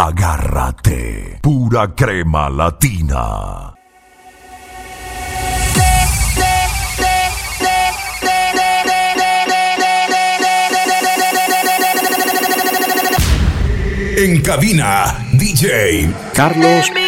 Agárrate, pura crema latina. En cabina, DJ Carlos.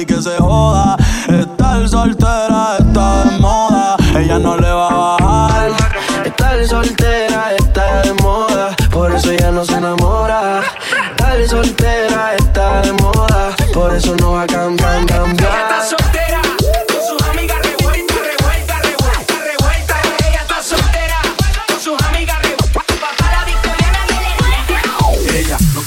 y que se joda. Estar soltera está de moda, ella no le va a bajar. Estar soltera está de moda, por eso ella no se enamora. Estar soltera está de moda, por eso no va a caer.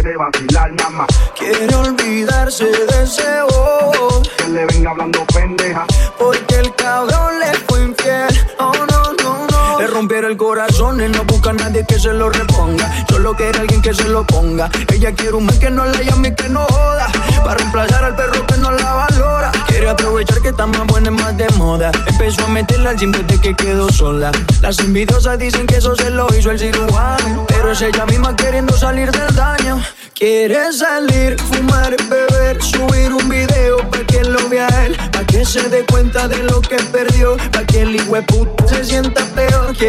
Quiere vacilar nada más. Quiere olvidarse de ese bobo. Que le venga hablando pendeja. Porque el cabrón le fue infiel. Oh, rompieron el corazón y no busca a nadie que se lo reponga. Solo quiere alguien que se lo ponga. Ella quiere un man que no la llame y que no joda. Para reemplazar al perro que no la valora. Quiere aprovechar que está más buena y más de moda. Empezó a meterla al gym desde que quedó sola. Las envidiosas dicen que eso se lo hizo el cirujano. Pero es ella misma queriendo salir del daño. Quiere salir, fumar, beber, subir un video para que lo vea él, para que se dé cuenta de lo que perdió, para que el puto se sienta peor.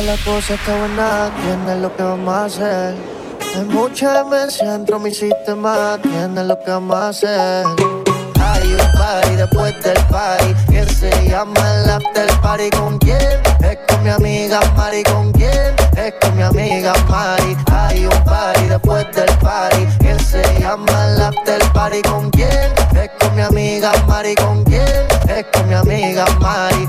Que la cosa está buena, tienes lo que vamos a hacer. Hay mucha demencia dentro de mi sistema, tienes lo que vamos a hacer. Hay un party después del party que se llama el after party. ¿Con quién? Es con mi amiga Mari. ¿Con quién? Es con mi amiga Mari. Hay un party después del party que se llama el after party. ¿Con quién? Es con mi amiga Mari. ¿Con quién? Es con mi amiga Mari.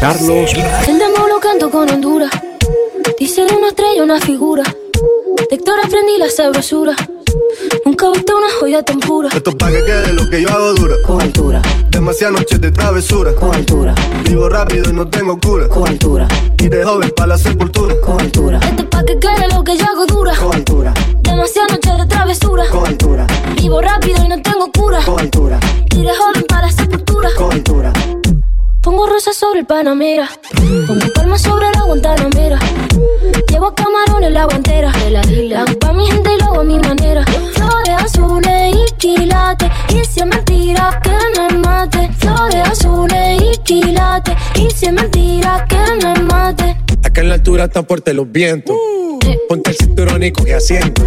Carlos El demo lo canto con Honduras. Dice una estrella, una figura. De Héctor aprendí la sabrosura. Nunca viste una joya tan pura. Esto pa' que quede lo que yo hago dura. Con altura, Demasiadas noches de travesura. con altura, Vivo rápido y no tengo cura. con altura, Y de joven para la sepultura. con altura. Esto es pa' que quede lo que yo hago dura. con altura, Demasiadas noches de travesura. con altura, Vivo rápido y no tengo cura. Pongo rosas sobre el Panamera. Pongo palmas sobre la Guantanamera. Llevo camarones la guantera. De la pa' mi gente y lo hago a mi manera. Flores azules y quilates. Y si es mentira que me mate. Flores azules y quilates. Y si es mentira que me mate. Acá en la altura están fuertes los vientos. Ponte el cinturón y coge asiento.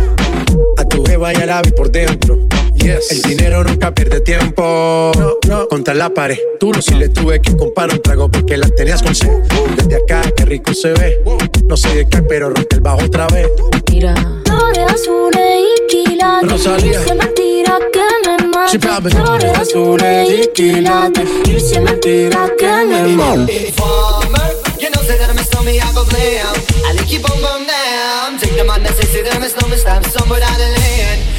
A tu jeva y a la vi por dentro. Yes. El dinero nunca pierde tiempo. No, no. Contra la pared. Tú no si le tuve que comprar un trago porque las tenías con sed. Desde acá, qué rico se ve. No sé de qué, pero rompe el bajo otra vez. Mira. Flores azules y quilates. Rosalía. Es mentira que me mate. Flores azules y quilates. Es mentira que me mate. You know that I'm a snowman, I go glam. I like keep on bum down. Take the man that say that I'm a snowman, stamp somewhere down the.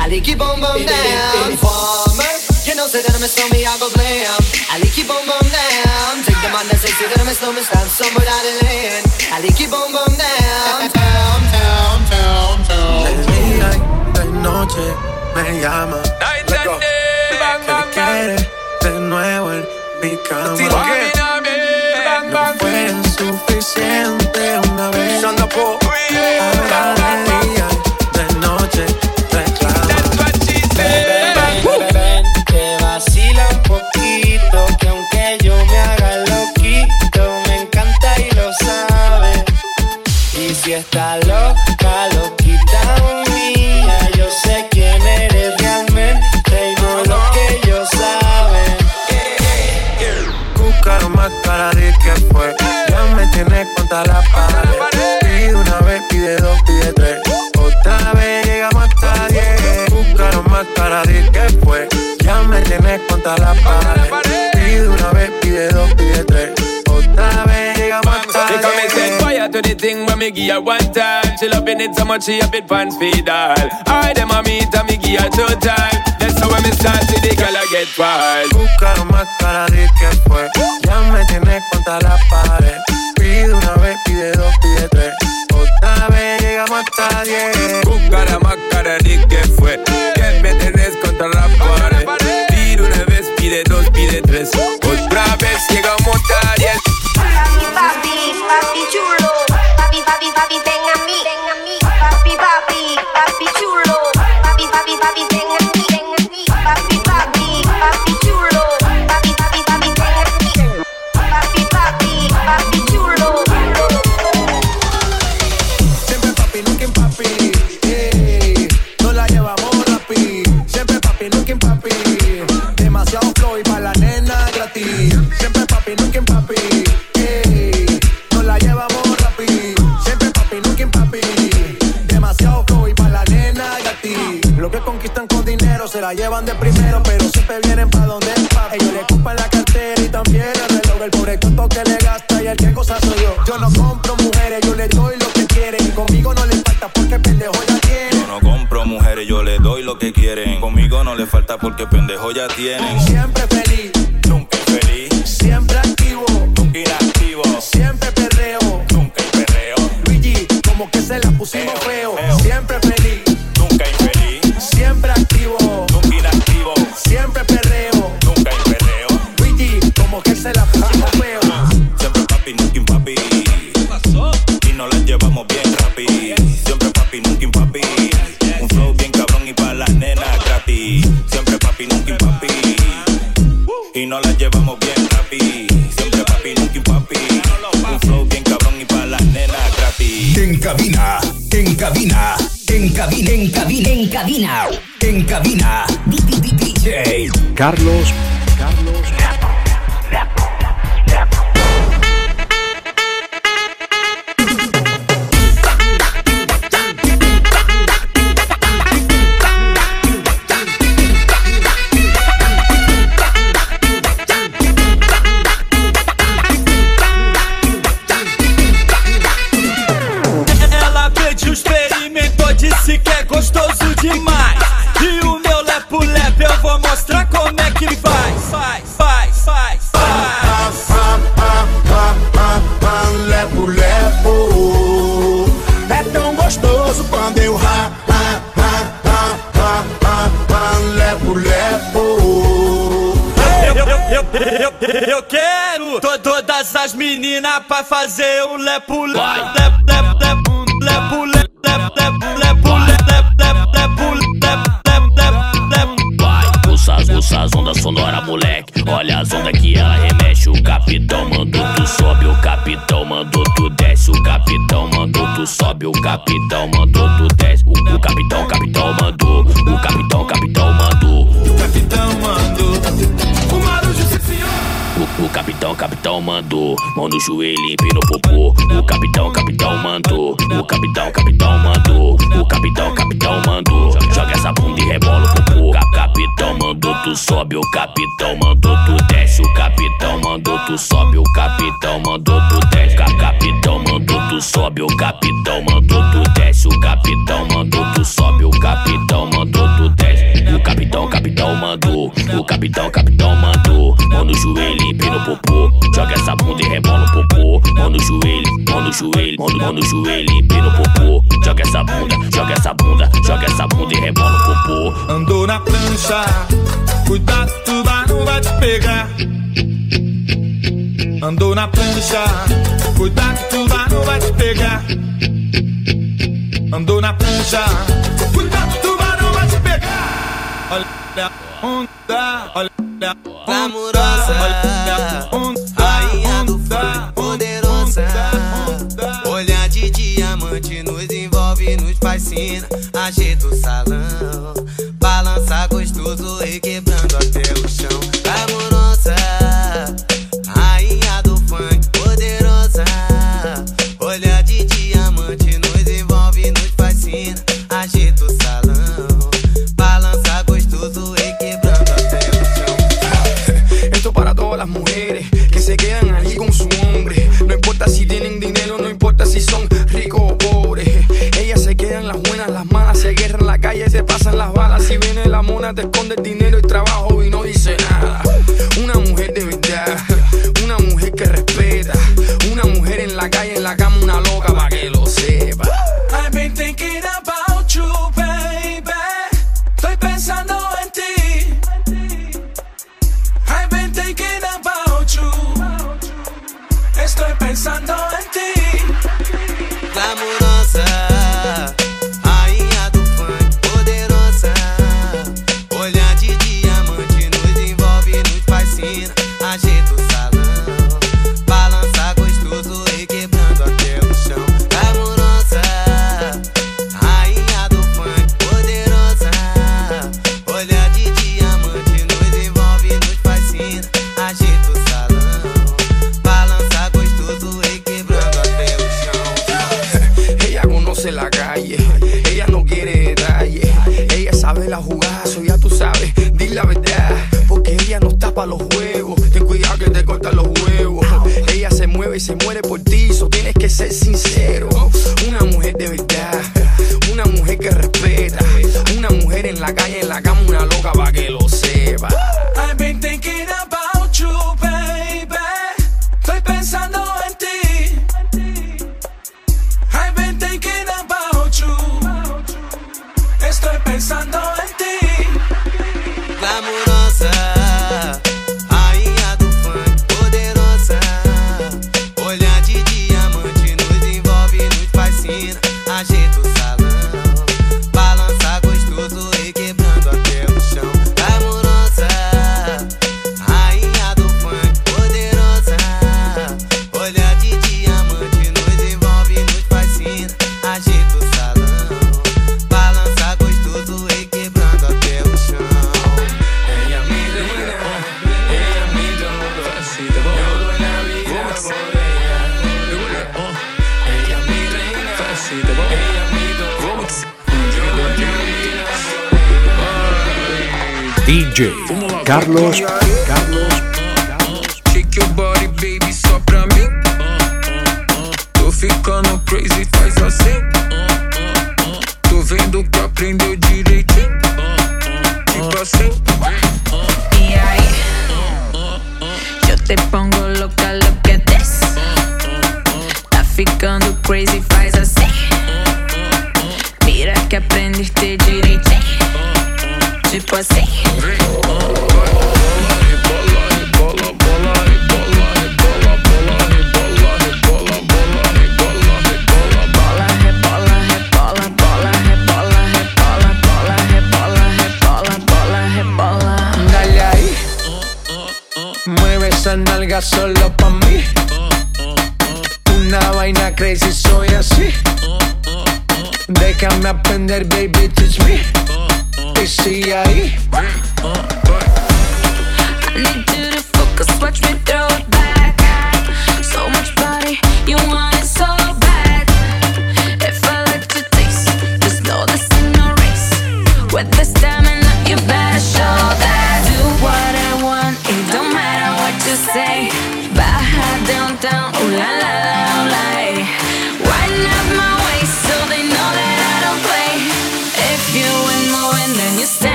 I like keep on bum down. Informer, you know say that I'm a snowman, I go glam. I like keep on bum down. Take the man that say say that I'm a snowman, stamp somewhere down the lane. I like keep on bum down. Down, down, down, down. Y de noche me llama. Que quiere de nuevo en mi cama. No fue suficiente una vez. Ahora está loca, loquita mía, yo sé quién eres realmente y no lo que ellos saben. Cúcaro más cara de que fue. Ya me tienes contra la pared. Pide una vez, pide dos, pide tres. Otra vez llegamos hasta diez. Cúcaro más cara de que fue. Ya me tienes contra la pared. Pide una vez, pide dos, pide tres. Nah, man, nigga, one time. They come and set fire to the thing when me give her one time. She loving it so much she a bit pants feed all. I them a meet and me give her two time. That's how when me start see the girl I get wild. Buscar más para decir que fue. Ya me tienes contra la pared. Pide una vez, pide dos, pide tres. Otra vez llegamos hasta diez. Buscar más cara de que fue. Que me tenés contra la pared. Pide una vez, pide dos, pide tres. Otra vez llegamos hasta diez. porque pendejo ya tienen. Carlos Joga essa bunda, joga essa bunda, joga essa bunda e rebola o popô. Andou na prancha, cuidado, tubarão vai te pegar. Andou na prancha, cuidado, tubarão vai te pegar. Andou na prancha, cuidado, tubarão vai te pegar. Olha a onda, olha a onda, olha a onda. faz agita o salão, balança gostoso e que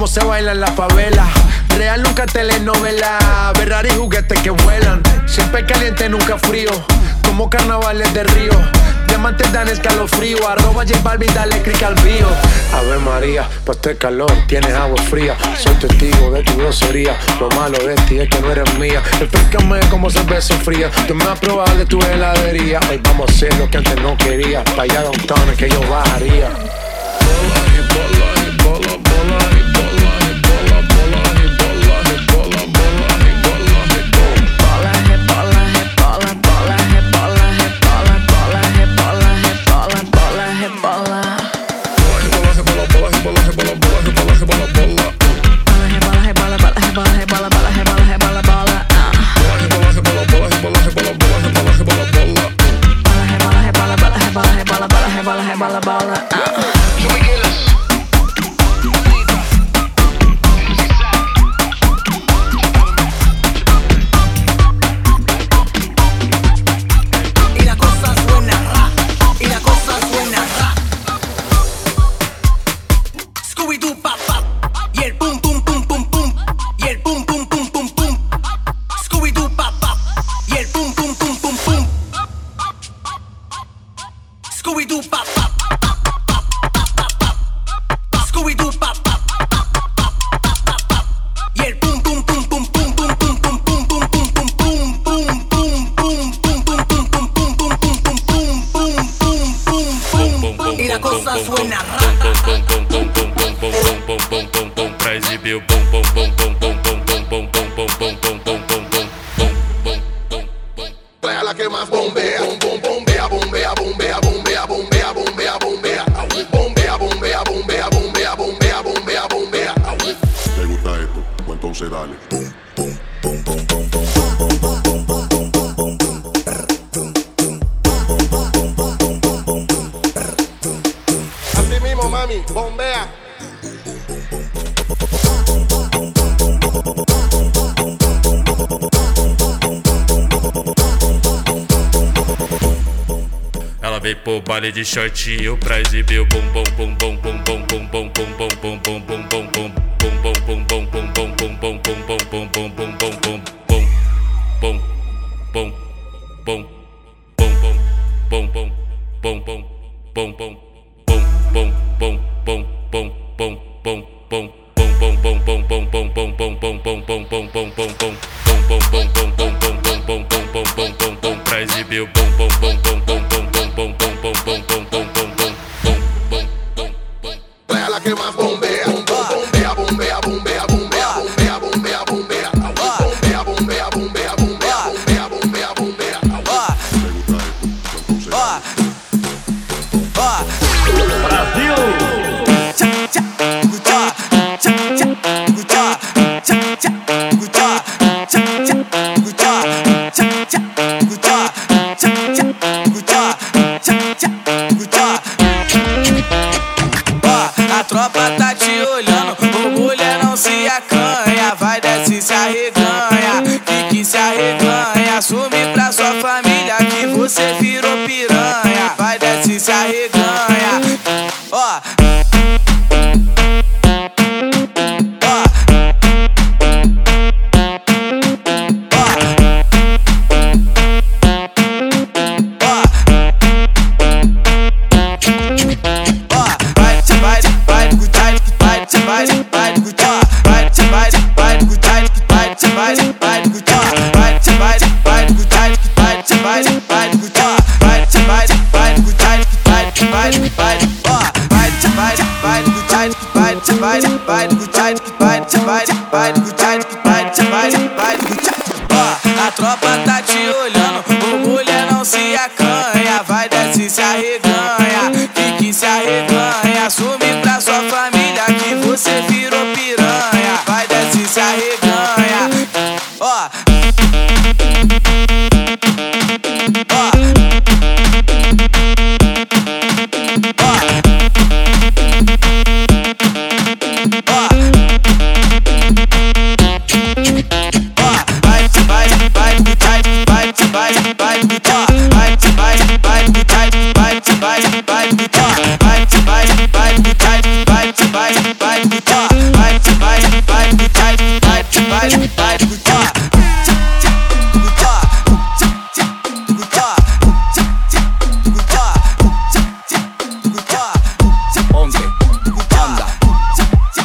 cómo se baila en la favela. Real nunca telenovela, verrar y juguetes que vuelan. Siempre caliente, nunca frío, como carnavales de río. Diamantes dan escalofrío, arroba J Balvin, dale click al mío. Ave María, pa' este calor tienes agua fría. Soy testigo de tu grosería, lo malo de ti es que no eres mía. Explícame cómo se ve fría, tú me vas a probar de tu heladería. Hoy vamos a hacer lo que antes no quería, pa' allá downtown es que yo bajaría. deu bom. baile de shortinho pra exibir o bom, bom, bom, bom, bom, bom, bom, bom, bom, bom, bom, bom, bom, bom, bom, bom, bom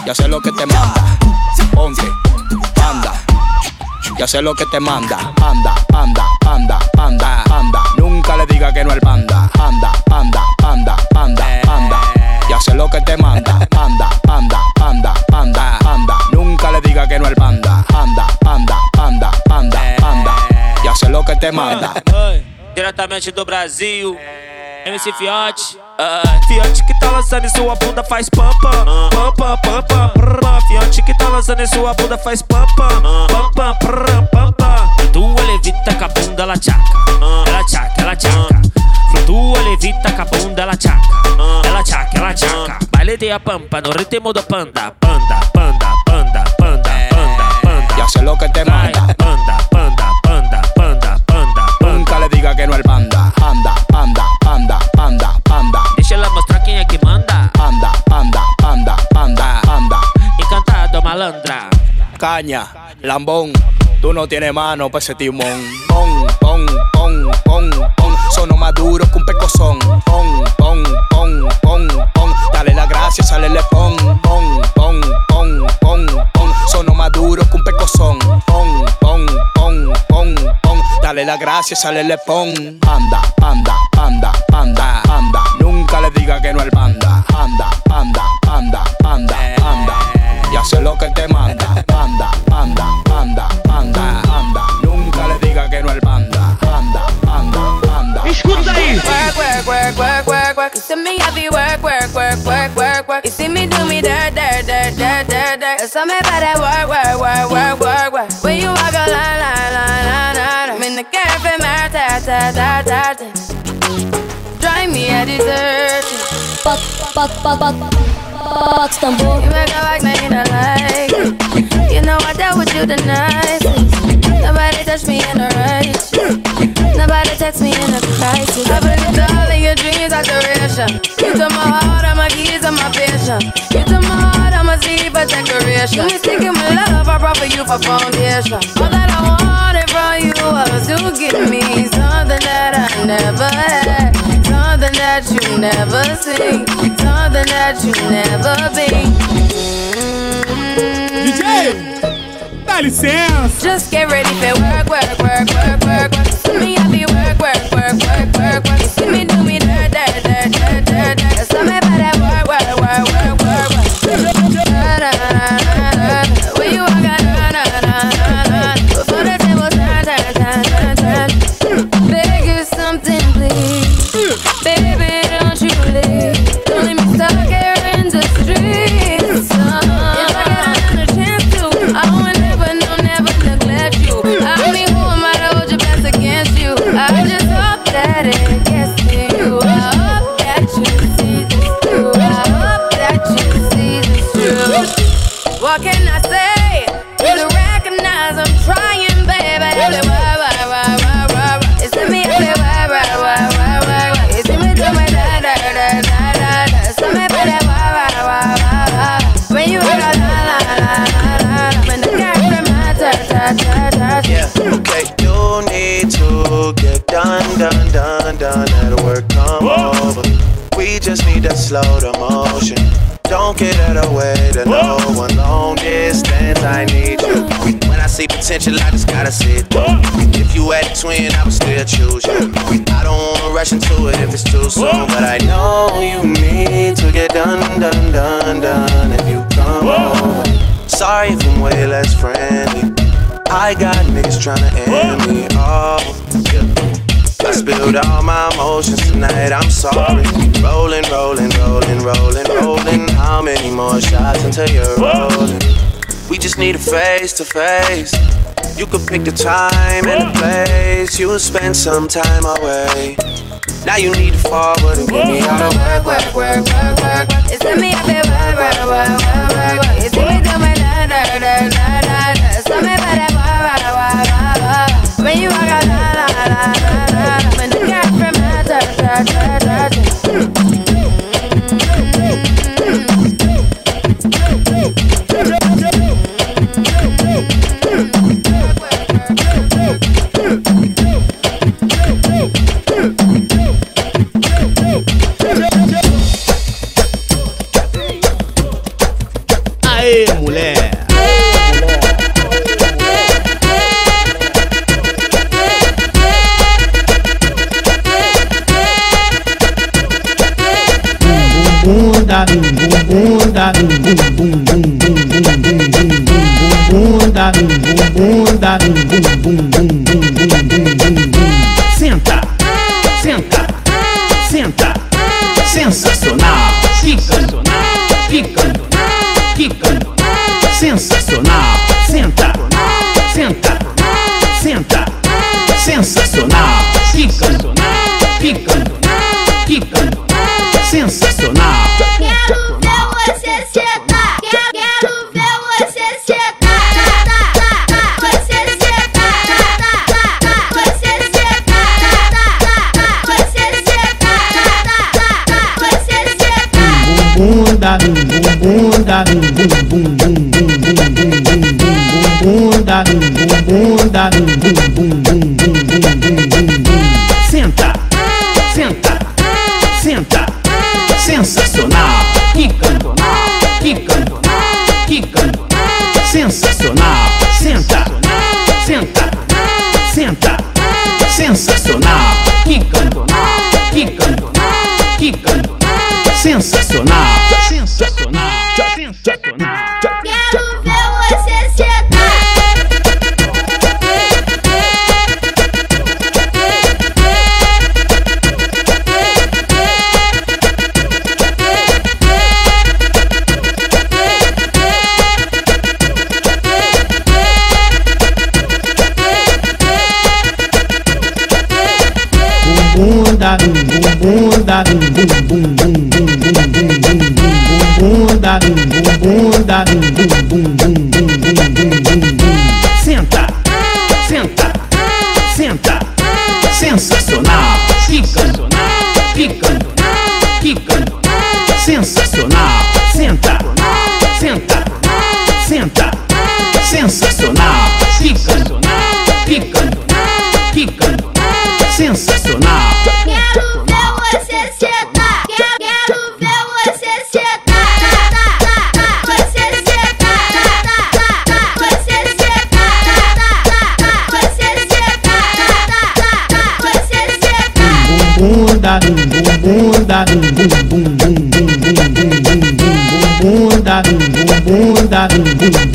y hacer lo que te manda. Ponte, panda, y hacer lo que te manda. Panda, panda, panda, panda, panda. Nunca le diga que no al panda. Panda, panda, panda, panda, panda. Y hacer lo que te manda. Panda, panda, panda, panda, panda. Nunca le diga que no al panda. Panda, panda, panda, panda, panda. Y hacer lo que te manda. Diretamente do Brasil, MC Fiote. Fiote que tá lançando em sua bunda faz pam pam pam pam pam pam prrr. Fiote que tá lançando em sua bunda faz pam pam pam pam prrr, pam pam Flutua, levita com a bunda, ela tchaca. Ela tchaca, ela tchaca. Flutua, levita com a bunda, ela tchaca. Ela tchaca, ela tchaca. Baile de a pampa no ritmo do panda. Panda, panda, panda, panda, panda, panda. Ya sé lo que te manda. Panda, panda, diga que no al panda. Panda, panda, panda, panda, panda. Dice la mostra quién es quien manda. Panda, panda, panda, panda, panda. Y cantando malandra. Caña lambón, tú no tienes mano pa' ese timón. Pon, pon, pon, pon, pon. Sono más duro que un pecozón. Pon, pon, pon, pon, pon. Dale la gracia, sale le pon. Pon, pon, pon, pon, pon. Sono más duro que un pecozón. Pon, pon, pon, pon, pon. Dale la gracia, sale le pon. Anda, anda, anda, anda, anda. Nunca le diga que no al panda. Anda, anda, anda, anda, anda. Ya sé lo que te manda. Anda, anda, anda, anda, anda. Nunca le diga que no al panda. Anda, anda, anda. Escuta aí. Work, work, work, work, work, work. You see me happy work, work, work, work, work, work. You see me do me dirt, dirt, dirt, dirt, dirt, dirt. You saw me by that work, work, work, work, work, work. When you walk a line, line, line, line, line. I'm in the cafe, my ta, ta, ta, ta, ta. Drive me a dessert. box, box, box, box tambor. You make a like me and I like. You know I dealt with you the nicest. Nobody touched me in a righteous. Nobody text me in a crisis. I believed all of your dreams are duration. You took my heart, all my keys, and my patience. You took my heart, I'm a seed for decoration. You mistaken my love, I brought for you for foundation. All that I wanted from you was to give me something that I never had. Something that you never seen. Something that you never been. DJ, dá licença. Just get ready for work, work, work, work, work, work. Okay, you need to get done, done, done, done. That'll work, come over. We just need to slow the motion. Don't get out of way to no one. Long distance, I need you. When I see potential, I just gotta see it through. If you had a twin, I would still choose you. I don't wanna rush into it if it's too soon, but I know you need to get done, done, done, done. If you come over. Sorry if I'm way less friendly. I got niggas tryna end me off. I spilled all my emotions tonight, I'm sorry. Rolling, rolling, rolling, rolling, rolling. How many more shots until you're rolling? We just need a face to face. You could pick the time and the place. You'll spend some time away. Now you need to forward and get me out of work, work, work, work, work. It's me up there, work, work, work, work, work. You see me do my da, da, da, da, da, da. So me when you got from boom, boom. bunda, bum bum bum bum bum bum bum bum bum bunda, bum bum bunda, bum bum mm -hmm.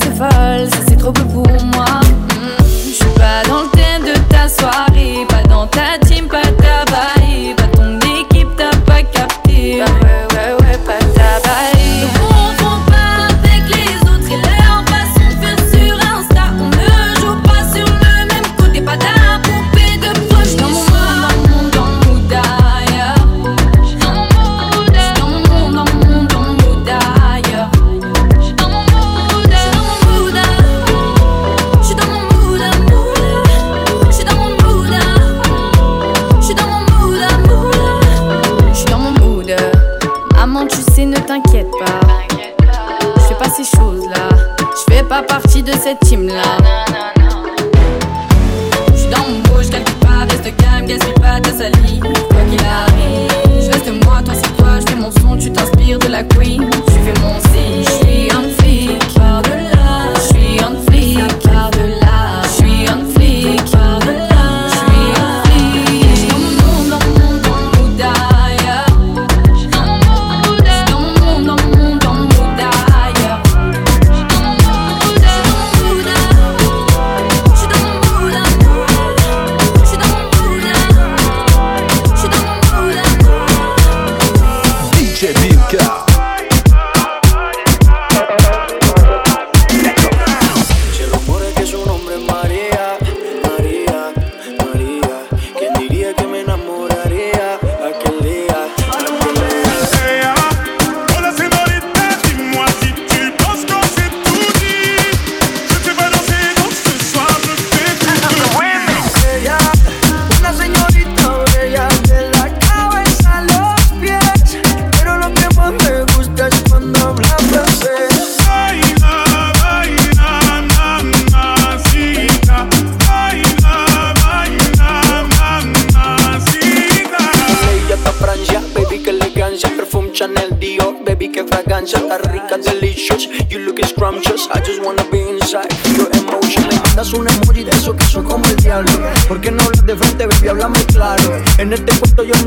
c'est folle, c'est trop peu pour moi.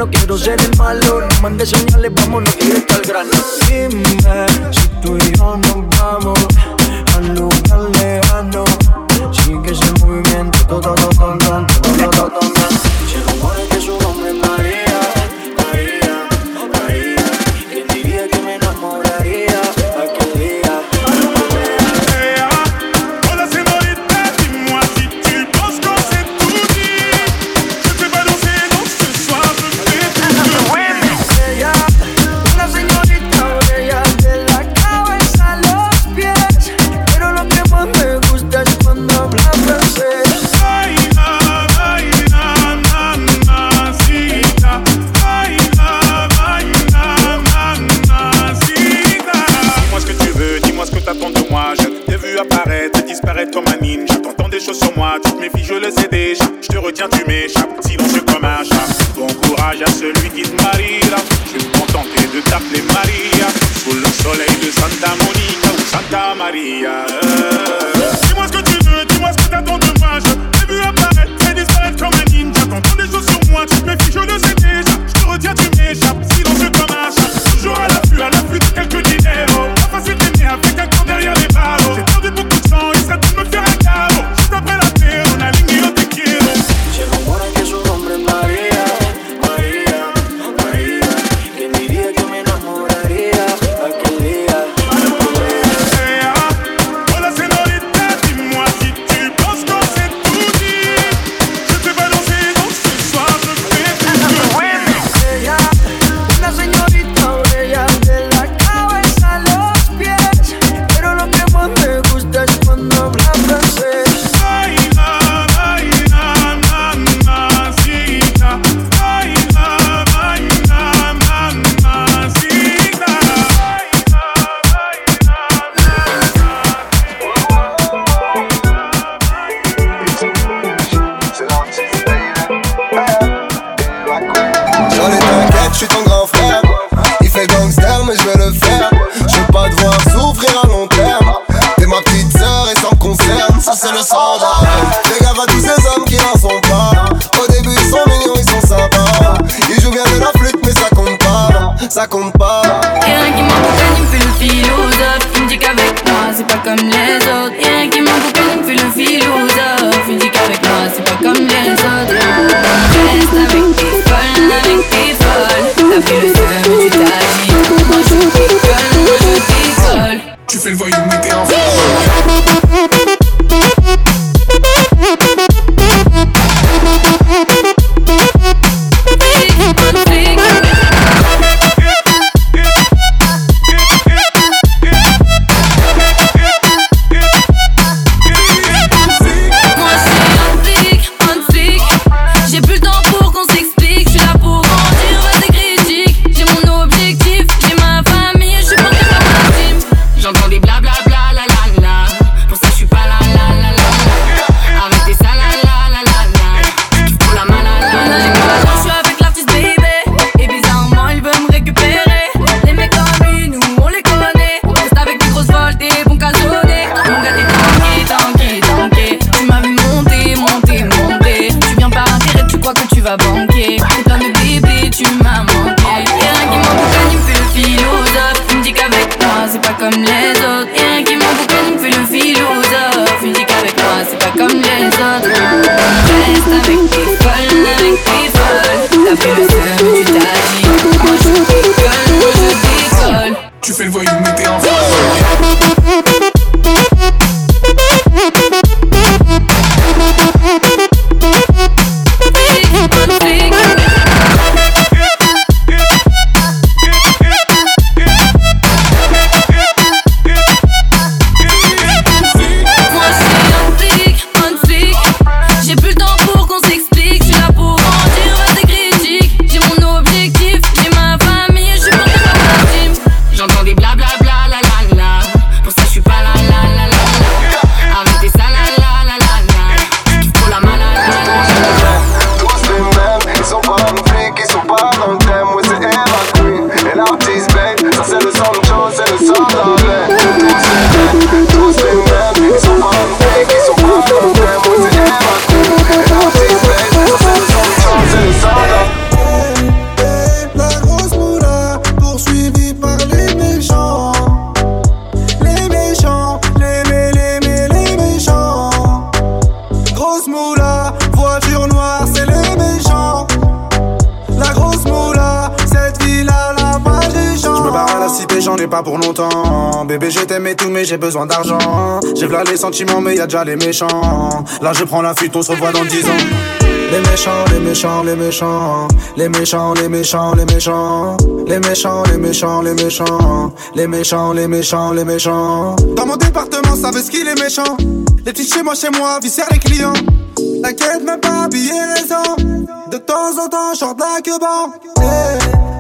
no quiero ser el malo. No mandes señales, vámonos directo al grano. Dime Je vais me contenter de t'appeler Maria. Sous le soleil de Santa Monica ou Santa Maria. j'ai besoin d'argent. J'ai v'là les sentiments, mais y a déjà les méchants. Là, je prends la fuite, on se revoit dans 10 ans. Les méchants, les méchants, les méchants. Les méchants, les méchants, les méchants. Les méchants, les méchants, les méchants. Les méchants, les méchants, les méchants. Dans mon département, ça veut ce qu'il est méchant. Les petits chez moi, chez moi, viscère les clients. T'inquiète, même pas habillé les ans. De temps en temps, j'en la que eh,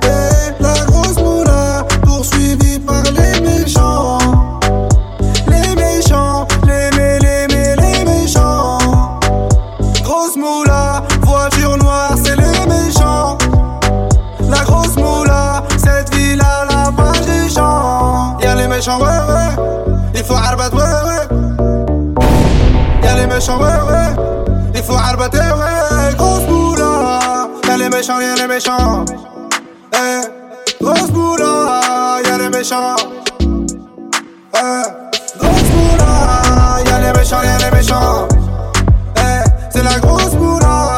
eh, la grosse moula, poursuivie par les Ouais. Il faut arbater, ouais. Grosse moula. Y'a les méchants, y'a les méchants. Eh. Grosse moula, y'a les méchants. Eh. Grosse moula, y'a les méchants, y'a les méchants. Eh, c'est la grosse moula,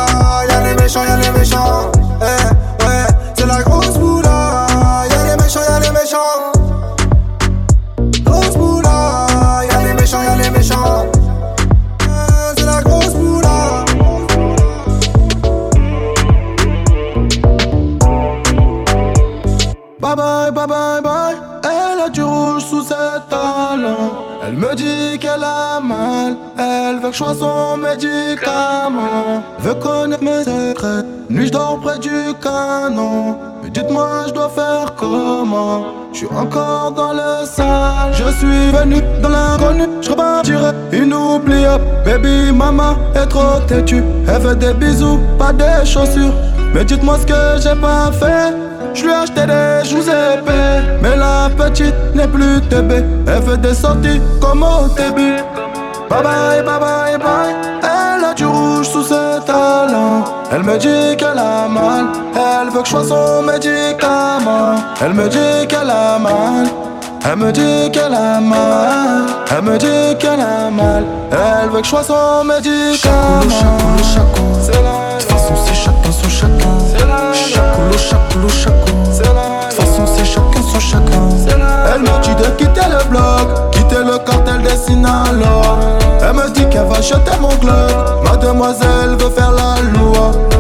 y'a les méchants, y'a les méchants. Elle veut que je sois son médicament. Veut connaître mes secrets. Nuit, je dors près du canon. Mais dites-moi, je dois faire comment? Je suis encore dans le sale. Je suis venu dans l'inconnu. Je repartirai inoubliable. Baby, maman est trop têtue. Elle veut des bisous, pas des chaussures. Mais dites-moi ce que j'ai pas fait. Je lui ai acheté des joues épais Mais la petite n'est plus TB Elle fait des sorties comme au début Bye bye, bye bye, bye. Elle a du rouge sous ses talons. Elle me dit qu'elle a mal. Elle veut que je sois son médicament. Elle me dit qu'elle a mal. Elle me dit qu'elle a mal, elle me dit qu'elle a mal, elle veut que je sois son médicament. C'est la, de toute façon c'est chacun son chacun. Toute façon c'est son. Elle me dit de quitter le bloc, quitter le cartel des Sinaloa acheter mon club Mademoiselle veut faire la loi.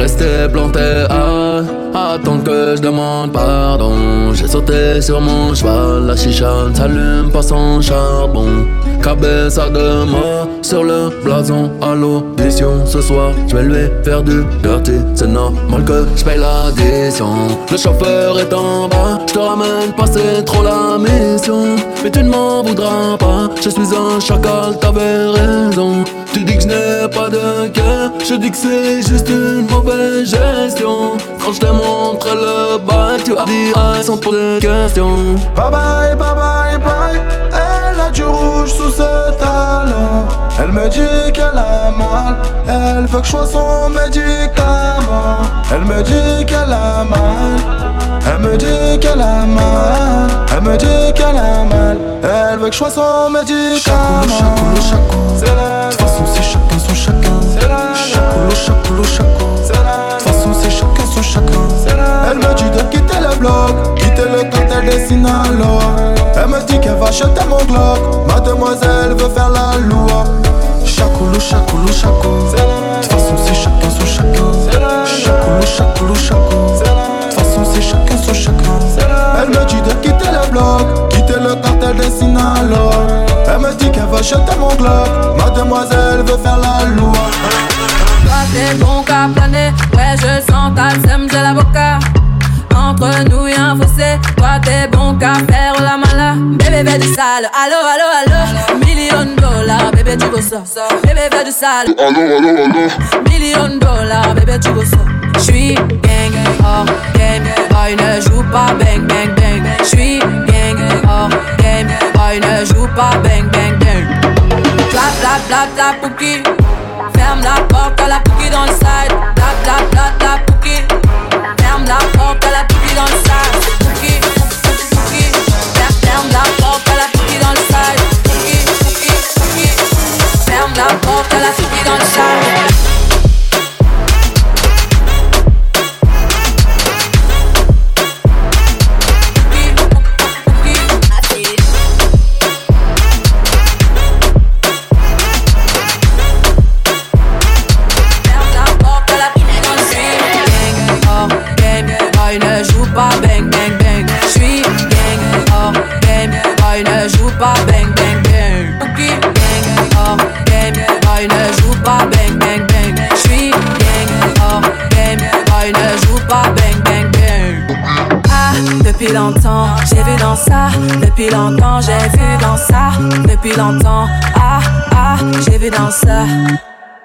Restée plantée à attendre que je demande pardon. J'ai sauté sur mon cheval, la chicha ne s'allume pas sans charbon. Cabeza de mort sur le blason à l'audition. Ce soir, je vais lui faire du dirty. C'est normal que je paye l'addition. Le chauffeur est en bas, je te ramène pas, c'est trop la mission. Mais tu ne m'en voudras pas, je suis un chacal, t'avais raison. Tu dis que je n'ai pas de cœur, je dis que c'est juste une mauvaise gestion. Quand je te montre le bas, tu vas dire ah, sans poser de questions. Bye bye, bye bye, bye. Elle a du rouge sous ses talons. Elle me dit qu'elle a mal. Elle veut que je sois son médicament. Elle me dit qu'elle a mal. Elle me dit qu'elle a mal. Elle me dit qu'elle a mal. Elle veut que je sois son médicament. Chacoulou, chacoulou, chaco. De façon, c'est chacun son chacun. Elle me dit de quitter le bloc, quitter le cartel des Sinaloa. Elle me dit qu'elle va acheter mon Glock. Mademoiselle veut faire la loi. Chacoulou, chacoulou, chaco. De façon, c'est chacun son chacun. Chacoulou, chacoulou, chaco. De façon, c'est chacun son chacun. Elle me dit de quitter le bloc, quitter le cartel des Sinaloa. Elle me dit qu'elle va acheter mon Glock. Mademoiselle veut faire la loi. T'es bon qu'à planer, ouais je sens ta sème, j'ai l'avocat Entre nous y'a un fossé, toi t'es bon qu'à faire la mala. Bébé fais du sale, allo allo allo. Million dollars, bébé tu veux ça Bébé fais du sale, allo allo allo. Million dollars, bébé tu veux ça J'suis gang, hors game, boy ne joue pas bang bang bang. J'suis gang, hors game, boy ne joue pas bang bang bang. Bla bla bla bla pouki Ferme la porte à la pouki dans le side. La porte à la side j'ai vu dans ça. Depuis longtemps, j'ai vu dans ça. Depuis longtemps, ah ah, j'ai vu dans ça.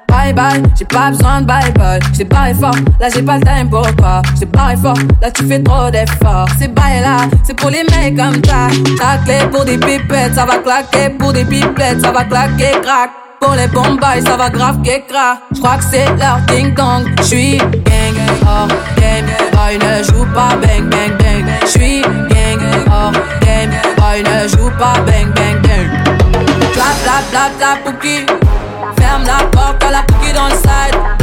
Bye bye, j'ai pas besoin de bye bye. J't'ai barré fort, là j'ai pas le time pour toi. J't'ai barré fort, là tu fais trop d'efforts. C'est bye là, c'est pour les mecs comme ça. Ta clé pour des pipettes, ça va claquer. Pour des pipettes, ça va claquer, crack. Pour les bombes, ça va grave qu'écra. J'crois que c'est leur ding dong. J'suis gang, hors game, boy ne joue pas bang bang bang. Bla bla pouki. Ferme la porte à la pouki dans le side.